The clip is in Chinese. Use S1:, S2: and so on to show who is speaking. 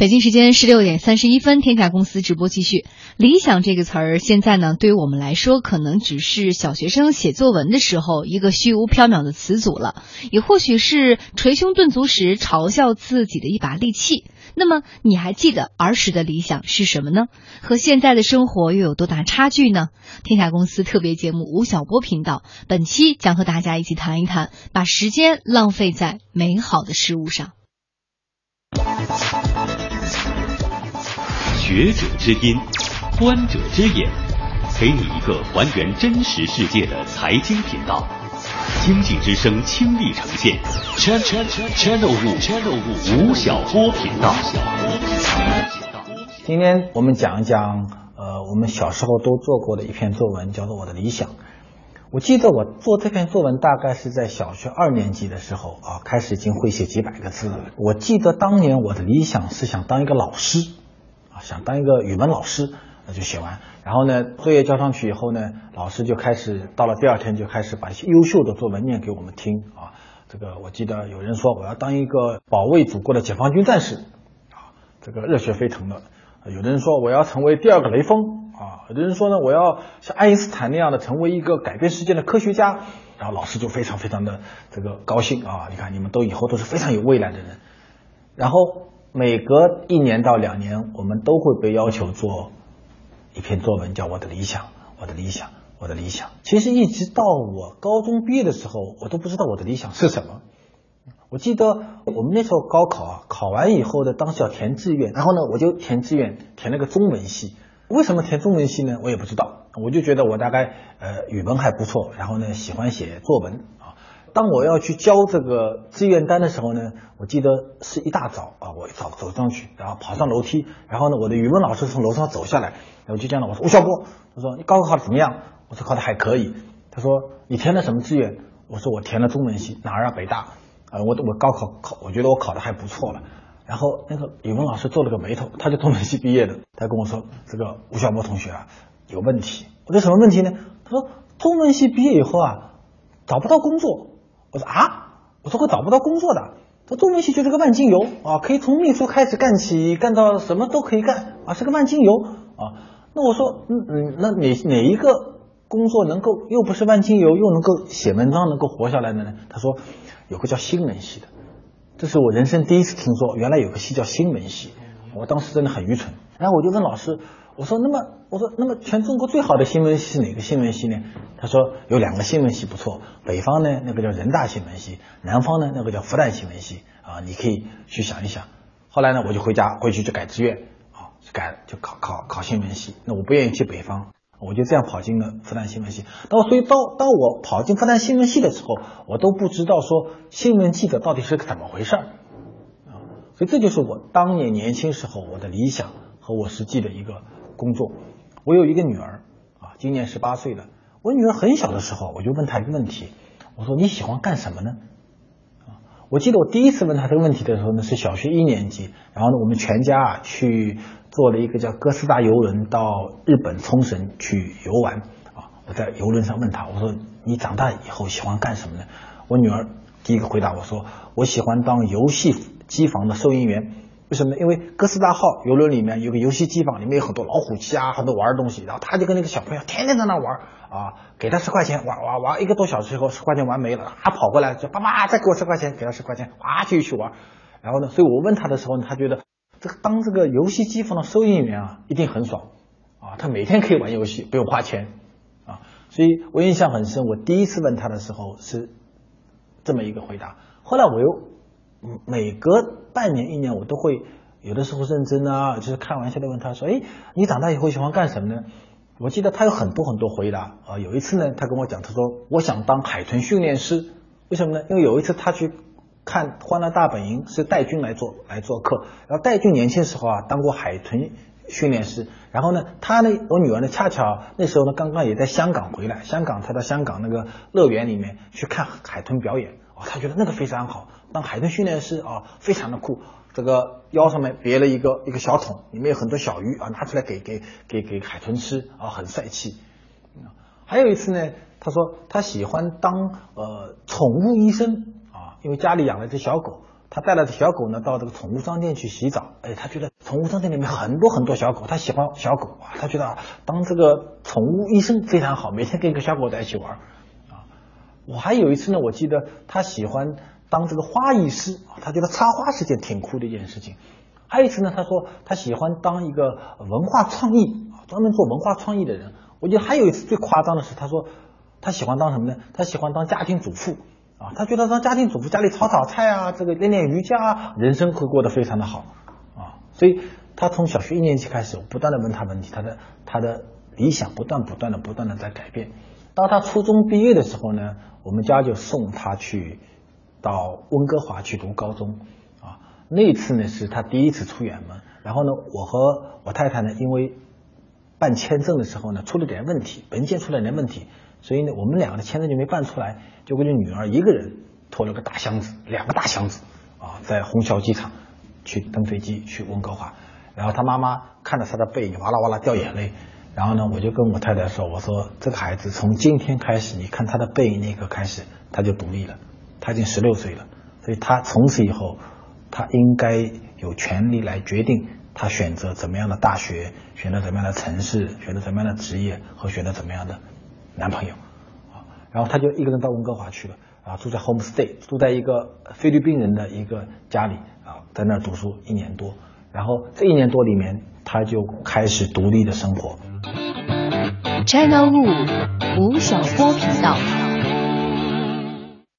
S1: 北京时间十六点三十一分，天下公司直播继续。理想这个词儿，现在呢，对于我们来说，可能只是小学生写作文的时候一个虚无缥缈的词组了，也或许是捶胸顿足时嘲笑自己的一把利器。那么，你还记得儿时的理想是什么呢？和现在的生活又有多大差距呢？天下公司特别节目吴晓波频道，本期将和大家一起谈一谈，把时间浪费在美好的事物上。
S2: 学者之音，观者之眼，给你一个还原真实世界的财经频道。经济之声倾力呈现，channel channel 五 channel 五吴晓波频道。
S3: 今天我们讲一讲，呃，我们小时候都做过的一篇作文，叫做《我的理想》。我记得我做这篇作文大概是在小学二年级的时候啊，开始已经会写几百个字了。我记得当年我的理想是想当一个老师。想当一个语文老师，那就写完。然后呢，作业交上去以后呢，老师就开始到了第二天就开始把一些优秀的作文念给我们听啊。这个我记得有人说我要当一个保卫祖国的解放军战士啊，这个热血沸腾的。有的人说我要成为第二个雷锋啊，有的人说呢我要像爱因斯坦那样的成为一个改变世界的科学家。然后老师就非常非常的这个高兴啊，你看你们都以后都是非常有未来的人。然后。每隔一年到两年，我们都会被要求做一篇作文，叫《我的理想》。我的理想，我的理想。其实一直到我高中毕业的时候，我都不知道我的理想是什么。我记得我们那时候高考啊，考完以后呢，当时要填志愿，然后呢，我就填志愿，填了个中文系。为什么填中文系呢？我也不知道。我就觉得我大概呃语文还不错，然后呢，喜欢写作文。当我要去交这个志愿单的时候呢，我记得是一大早啊，我早走上去，然后跑上楼梯，然后呢，我的语文老师从楼上走下来，然后就见到我说吴晓波，他说你高考考的怎么样？我说考的还可以。他说你填的什么志愿？我说我填了中文系，哪儿啊？北大。啊，我我高考考，我觉得我考的还不错了。然后那个语文老师皱了个眉头，他就中文系毕业的，他跟我说这个吴晓波同学啊有问题。我说什么问题呢？他说中文系毕业以后啊找不到工作。我说啊，我说会找不到工作的。这中文系就是个万金油啊，可以从秘书开始干起，干到什么都可以干啊，是个万金油啊。那我说，嗯嗯，那哪哪一个工作能够又不是万金油，又能够写文章能够活下来的呢？他说有个叫新闻系的，这是我人生第一次听说，原来有个系叫新闻系。我当时真的很愚蠢，然后我就问老师。我说，那么我说，那么全中国最好的新闻系是哪个新闻系呢？他说有两个新闻系不错，北方呢那个叫人大新闻系，南方呢那个叫复旦新闻系啊，你可以去想一想。后来呢，我就回家回去就改志愿啊，改就考考考新闻系。那我不愿意去北方，我就这样跑进了复旦新闻系。那所以到到我跑进复旦新闻系的时候，我都不知道说新闻记者到底是怎么回事儿啊。所以这就是我当年年轻时候我的理想和我实际的一个。工作，我有一个女儿啊，今年十八岁了。我女儿很小的时候，我就问她一个问题，我说你喜欢干什么呢？啊，我记得我第一次问她这个问题的时候呢，是小学一年级。然后呢，我们全家啊去坐了一个叫哥斯达游轮到日本冲绳去游玩啊。我在游轮上问她，我说你长大以后喜欢干什么呢？我女儿第一个回答我说，我喜欢当游戏机房的收银员。为什么？因为哥斯达号游轮里面有个游戏机房，里面有很多老虎机啊，很多玩的东西。然后他就跟那个小朋友天天在那玩啊，给他十块钱玩玩玩一个多小时以后，十块钱玩没了，他跑过来说：“爸爸，再给我十块钱。”给他十块钱，哇，继续去玩。然后呢，所以我问他的时候呢，他觉得这个当这个游戏机房的收银员啊，一定很爽啊，他每天可以玩游戏，不用花钱啊。所以我印象很深，我第一次问他的时候是这么一个回答。后来我又。每隔半年一年，我都会有的时候认真啊，就是开玩笑的问他说：“哎，你长大以后喜欢干什么呢？”我记得他有很多很多回答啊。有一次呢，他跟我讲，他说：“我想当海豚训练师。”为什么呢？因为有一次他去看《欢乐大本营》，是戴军来做来做客。然后戴军年轻时候啊，当过海豚训练师。然后呢，他呢，我女儿呢，恰巧那时候呢，刚刚也在香港回来。香港，他到香港那个乐园里面去看海豚表演。他觉得那个非常好。当海豚训练师啊，非常的酷。这个腰上面别了一个一个小桶，里面有很多小鱼啊，拿出来给给给给海豚吃啊，很帅气。还有一次呢，他说他喜欢当呃宠物医生啊，因为家里养了只小狗，他带了只小狗呢到这个宠物商店去洗澡，哎，他觉得宠物商店里面很多很多小狗，他喜欢小狗啊，他觉得啊当这个宠物医生非常好，每天跟一个小狗在一起玩。我还有一次呢，我记得他喜欢当这个花艺师，他觉得插花是件挺酷的一件事情。还有一次呢，他说他喜欢当一个文化创意啊，专门做文化创意的人。我觉得还有一次最夸张的是，他说他喜欢当什么呢？他喜欢当家庭主妇。啊，他觉得当家庭主妇，家里炒炒菜啊，这个练练瑜伽，人生会过得非常的好啊。所以他从小学一年级开始，我不断的问他问题，他的他的理想不断不断的不断的在改变。当他初中毕业的时候呢，我们家就送他去到温哥华去读高中啊。那次呢是他第一次出远门，然后呢，我和我太太呢，因为办签证的时候呢出了点问题，文件出了点问题。所以呢，我们两个的签证就没办出来，就跟着女儿一个人拖了个大箱子，两个大箱子啊，在虹桥机场去登飞机去温哥华。然后他妈妈看着他的背影，哇啦哇啦掉眼泪。然后呢，我就跟我太太说：“我说这个孩子从今天开始，你看他的背影那一刻开始，他就独立了。他已经十六岁了，所以他从此以后，他应该有权利来决定他选择怎么样的大学，选择怎么样的城市，选择怎么样的职业和选择怎么样的。”男朋友啊，然后他就一个人到温哥华去了啊，住在 homestay，住在一个菲律宾人的一个家里啊，在那儿读书一年多，然后这一年多里面，他就开始独立的生活。
S1: China Wu 吴晓波频道。